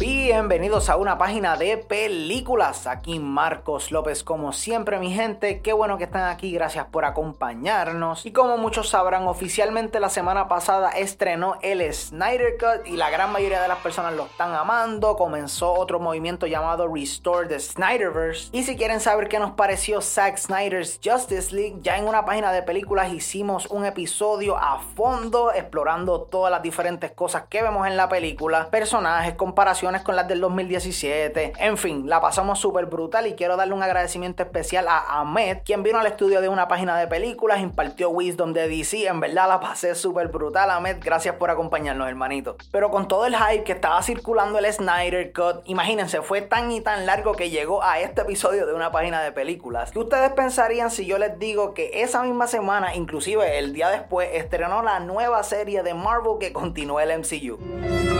Bienvenidos a una página de películas. Aquí Marcos López, como siempre, mi gente. Qué bueno que están aquí. Gracias por acompañarnos. Y como muchos sabrán, oficialmente la semana pasada estrenó el Snyder Cut y la gran mayoría de las personas lo están amando. Comenzó otro movimiento llamado Restore the Snyderverse. Y si quieren saber qué nos pareció Zack Snyder's Justice League, ya en una página de películas hicimos un episodio a fondo explorando todas las diferentes cosas que vemos en la película, personajes, comparaciones con las del 2017. En fin, la pasamos súper brutal y quiero darle un agradecimiento especial a Ahmed, quien vino al estudio de una página de películas, impartió Wisdom de DC. En verdad la pasé súper brutal, Ahmed. Gracias por acompañarnos, hermanito. Pero con todo el hype que estaba circulando el Snyder Cut, imagínense, fue tan y tan largo que llegó a este episodio de una página de películas. ¿Qué ustedes pensarían si yo les digo que esa misma semana, inclusive el día después, estrenó la nueva serie de Marvel que continúa el MCU?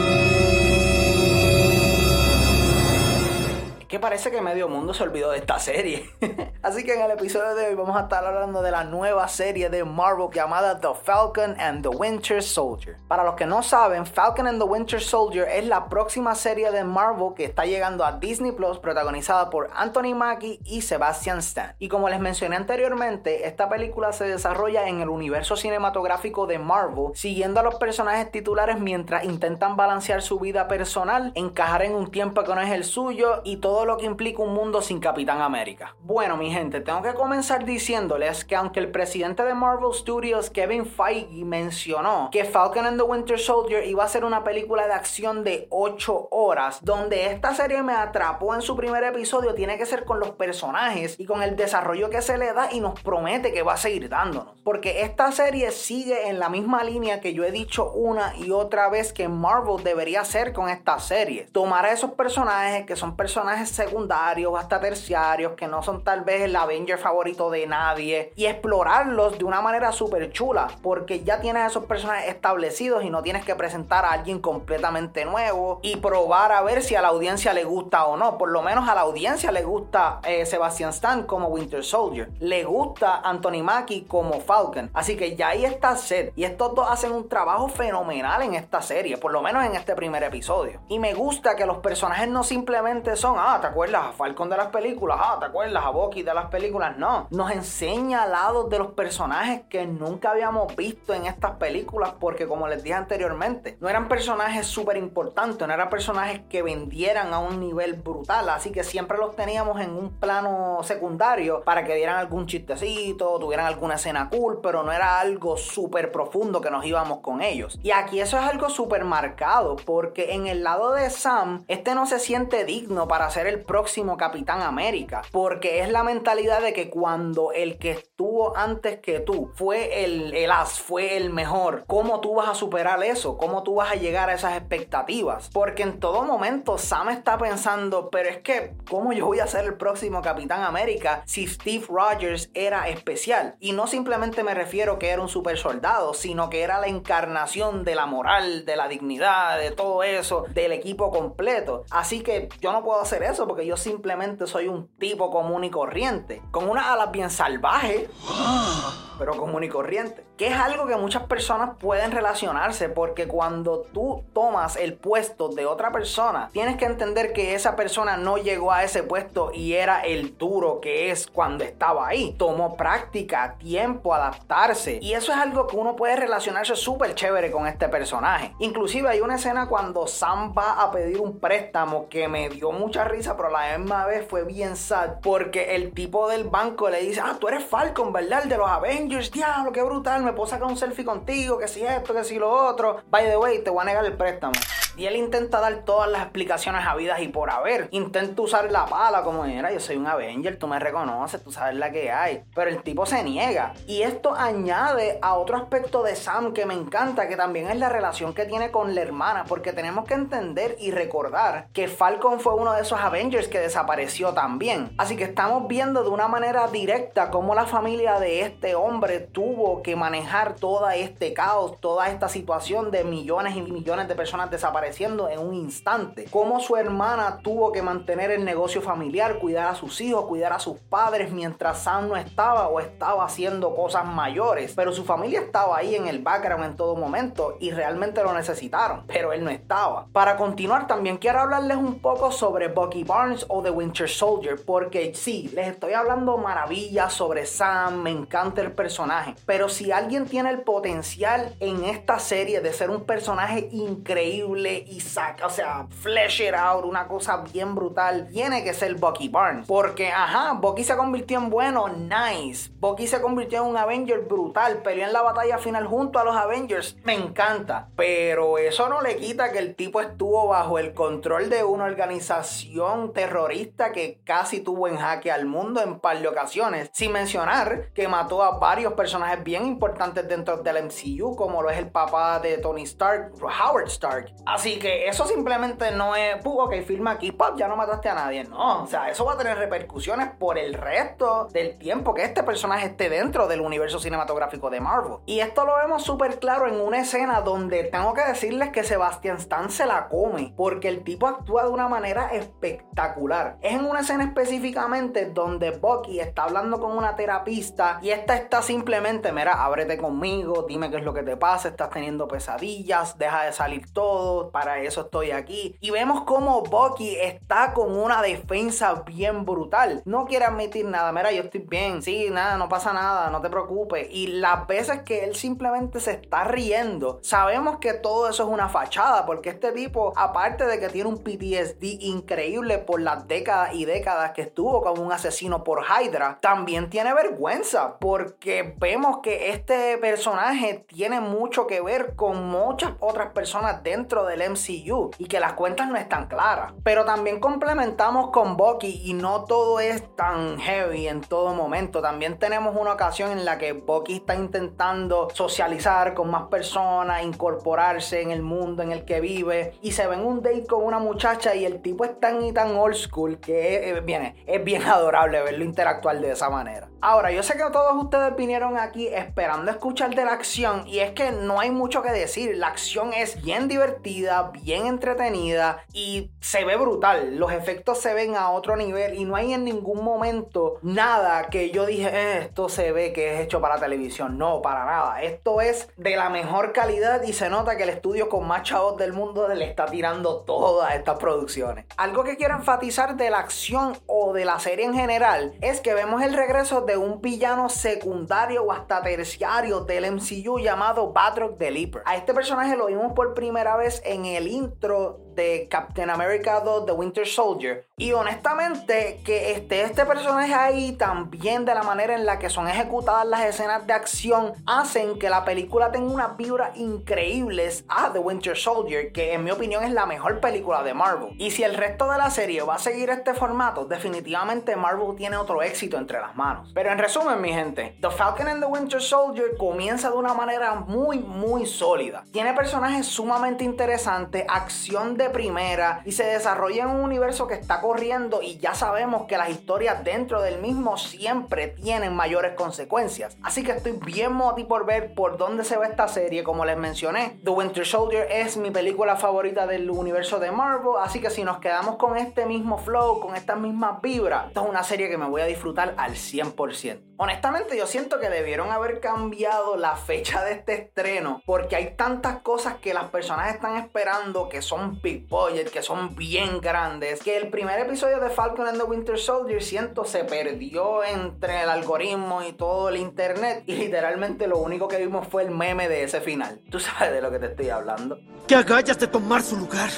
Que parece que medio mundo se olvidó de esta serie. Así que en el episodio de hoy vamos a estar hablando de la nueva serie de Marvel llamada The Falcon and the Winter Soldier. Para los que no saben, Falcon and the Winter Soldier es la próxima serie de Marvel que está llegando a Disney Plus protagonizada por Anthony Mackie y Sebastian Stan. Y como les mencioné anteriormente, esta película se desarrolla en el universo cinematográfico de Marvel, siguiendo a los personajes titulares mientras intentan balancear su vida personal, encajar en un tiempo que no es el suyo y todo lo que implica un mundo sin Capitán América. Bueno, mi gente, tengo que comenzar diciéndoles que aunque el presidente de Marvel Studios, Kevin Feige, mencionó que Falcon and the Winter Soldier iba a ser una película de acción de 8 horas, donde esta serie me atrapó en su primer episodio, tiene que ser con los personajes y con el desarrollo que se le da y nos promete que va a seguir dándonos. Porque esta serie sigue en la misma línea que yo he dicho una y otra vez que Marvel debería hacer con esta serie. Tomar a esos personajes que son personajes secundarios, hasta terciarios, que no son tal vez el Avenger favorito de nadie, y explorarlos de una manera súper chula, porque ya tienes esos personajes establecidos y no tienes que presentar a alguien completamente nuevo y probar a ver si a la audiencia le gusta o no. Por lo menos a la audiencia le gusta eh, Sebastian Stan como Winter Soldier, le gusta Anthony Mackie como Falcon, así que ya ahí está Seth, y estos dos hacen un trabajo fenomenal en esta serie, por lo menos en este primer episodio. Y me gusta que los personajes no simplemente son, ah, ¿te acuerdas a Falcon de las películas? Ah, ¿te acuerdas a Bucky de las películas? No, nos enseña lados de los personajes que nunca habíamos visto en estas películas porque como les dije anteriormente, no eran personajes súper importantes, no eran personajes que vendieran a un nivel brutal, así que siempre los teníamos en un plano secundario para que dieran algún chistecito, tuvieran alguna escena cool, pero no era algo súper profundo que nos íbamos con ellos. Y aquí eso es algo súper marcado porque en el lado de Sam, este no se siente digno para ser el próximo Capitán América. Porque es la mentalidad de que cuando el que estuvo antes que tú fue el, el as, fue el mejor, ¿cómo tú vas a superar eso? ¿Cómo tú vas a llegar a esas expectativas? Porque en todo momento Sam está pensando, pero es que, ¿cómo yo voy a ser el próximo Capitán América si Steve Rogers era especial? Y no simplemente me refiero que era un super soldado, sino que era la encarnación de la moral, de la dignidad, de todo eso, del equipo completo. Así que yo no puedo hacer eso porque yo simplemente soy un tipo común y corriente, con unas alas bien salvajes, pero común y corriente. Que es algo que muchas personas pueden relacionarse porque cuando tú tomas el puesto de otra persona, tienes que entender que esa persona no llegó a ese puesto y era el duro que es cuando estaba ahí. Tomó práctica, tiempo, adaptarse. Y eso es algo que uno puede relacionarse súper chévere con este personaje. Inclusive hay una escena cuando Sam va a pedir un préstamo que me dio mucha risa, pero la misma vez fue bien sad porque el tipo del banco le dice, ah, tú eres Falcon, ¿verdad? El de los Avengers, diablo, qué brutal, me puedo sacar un selfie contigo, que si esto, que si lo otro. By the way, te voy a negar el préstamo. Y él intenta dar todas las explicaciones habidas y por haber. Intenta usar la pala como era, yo soy un Avenger, tú me reconoces, tú sabes la que hay. Pero el tipo se niega. Y esto añade a otro aspecto de Sam que me encanta, que también es la relación que tiene con la hermana. Porque tenemos que entender y recordar que Falcon fue uno de esos Avengers que desapareció también. Así que estamos viendo de una manera directa cómo la familia de este hombre tuvo que manejar todo este caos, toda esta situación de millones y millones de personas desaparecidas desapareciendo en un instante. Cómo su hermana tuvo que mantener el negocio familiar, cuidar a sus hijos, cuidar a sus padres mientras Sam no estaba o estaba haciendo cosas mayores. Pero su familia estaba ahí en el background en todo momento y realmente lo necesitaron, pero él no estaba. Para continuar, también quiero hablarles un poco sobre Bucky Barnes o The Winter Soldier, porque sí, les estoy hablando maravillas sobre Sam, me encanta el personaje, pero si alguien tiene el potencial en esta serie de ser un personaje increíble y saca, o sea, flesh it out, una cosa bien brutal, tiene que ser Bucky Barnes, porque ajá, Bucky se convirtió en bueno, nice, Bucky se convirtió en un Avenger brutal, peleó en la batalla final junto a los Avengers, me encanta, pero eso no le quita que el tipo estuvo bajo el control de una organización terrorista que casi tuvo en jaque al mundo en par de ocasiones, sin mencionar que mató a varios personajes bien importantes dentro del MCU, como lo es el papá de Tony Stark, Howard Stark. Que eso simplemente no es, que firma aquí, pop, ya no mataste a nadie. No, o sea, eso va a tener repercusiones por el resto del tiempo que este personaje esté dentro del universo cinematográfico de Marvel. Y esto lo vemos súper claro en una escena donde tengo que decirles que Sebastian Stan se la come, porque el tipo actúa de una manera espectacular. Es en una escena específicamente donde Bucky está hablando con una terapista y esta está simplemente, mira, ábrete conmigo, dime qué es lo que te pasa, estás teniendo pesadillas, deja de salir todo, para eso estoy aquí. Y vemos cómo Bucky está con una defensa bien brutal. No quiere admitir nada, mira, yo estoy bien, sí, nada, no pasa nada, no te preocupes. Y las veces que él simplemente se está riendo, sabemos que todo eso es una fachada, porque este tipo, aparte de que tiene un PTSD increíble por las décadas y décadas que estuvo como un asesino por Hydra, también tiene vergüenza, porque vemos que este personaje tiene mucho que ver con muchas otras personas dentro del MCU y que las cuentas no están claras. Pero también complementamos con Bucky y no todo es tan heavy en todo momento. También tenemos una ocasión en la que Bucky está intentando socializar con más personas, incorporarse en el mundo en el que vive y se ve en un date con una muchacha y el tipo es tan y tan old school que es, bien, es bien adorable verlo interactuar de esa manera. Ahora, yo sé que todos ustedes vinieron aquí esperando escuchar de la acción y es que no hay mucho que decir. La acción es bien divertida, bien entretenida y se ve brutal. Los efectos se ven a otro nivel y no hay en ningún momento nada que yo dije, eh, esto se ve que es hecho para televisión. No, para nada. Esto es de la mejor calidad y se nota que el estudio con más chavos del mundo le está tirando todas estas producciones. Algo que quiero enfatizar de la acción o de la serie en general es que vemos el regreso de un villano secundario o hasta terciario del MCU llamado Batroc the Leaper. A este personaje lo vimos por primera vez en el intro de Captain America 2 The Winter Soldier. Y honestamente, que esté este personaje ahí también de la manera en la que son ejecutadas las escenas de acción, hacen que la película tenga unas vibras increíbles a The Winter Soldier, que en mi opinión es la mejor película de Marvel. Y si el resto de la serie va a seguir este formato, definitivamente Marvel tiene otro éxito entre las manos. Pero en resumen, mi gente, The Falcon and the Winter Soldier comienza de una manera muy, muy sólida. Tiene personajes sumamente interesantes, acción de primera y se desarrolla en un universo que está corriendo y ya sabemos que las historias dentro del mismo siempre tienen mayores consecuencias. Así que estoy bien motivado por ver por dónde se va esta serie. Como les mencioné, The Winter Soldier es mi película favorita del universo de Marvel, así que si nos quedamos con este mismo flow, con estas mismas vibras, esta es una serie que me voy a disfrutar al 100%. Honestamente yo siento que debieron haber cambiado la fecha de este estreno porque hay tantas cosas que las personas están esperando que son que son bien grandes, que el primer episodio de Falcon and the Winter Soldier siento se perdió entre el algoritmo y todo el internet y literalmente lo único que vimos fue el meme de ese final. Tú sabes de lo que te estoy hablando. Que agallas de tomar su lugar.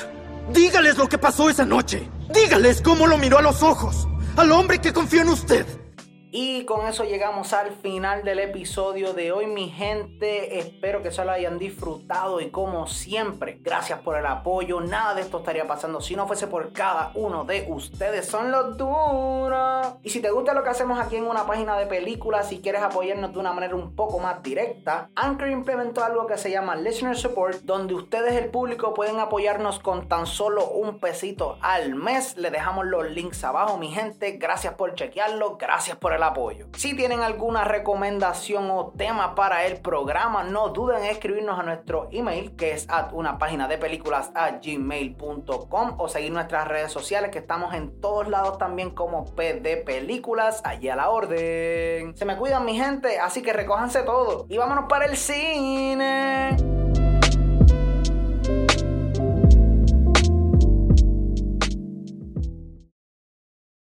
Dígales lo que pasó esa noche. Dígales cómo lo miró a los ojos. Al hombre que confió en usted. Y con eso llegamos al final del episodio de hoy, mi gente. Espero que se lo hayan disfrutado y como siempre, gracias por el apoyo. Nada de esto estaría pasando si no fuese por cada uno de ustedes. Son los duros. Y si te gusta lo que hacemos aquí en una página de películas, si quieres apoyarnos de una manera un poco más directa, Anchor implementó algo que se llama Listener Support, donde ustedes, el público, pueden apoyarnos con tan solo un pesito al mes. Le dejamos los links abajo, mi gente. Gracias por chequearlo. Gracias por el apoyo. Si tienen alguna recomendación o tema para el programa, no duden en escribirnos a nuestro email que es a una página de películas a gmail.com o seguir nuestras redes sociales que estamos en todos lados también como PD Películas, allí a la orden. Se me cuidan mi gente, así que recójanse todo y vámonos para el cine.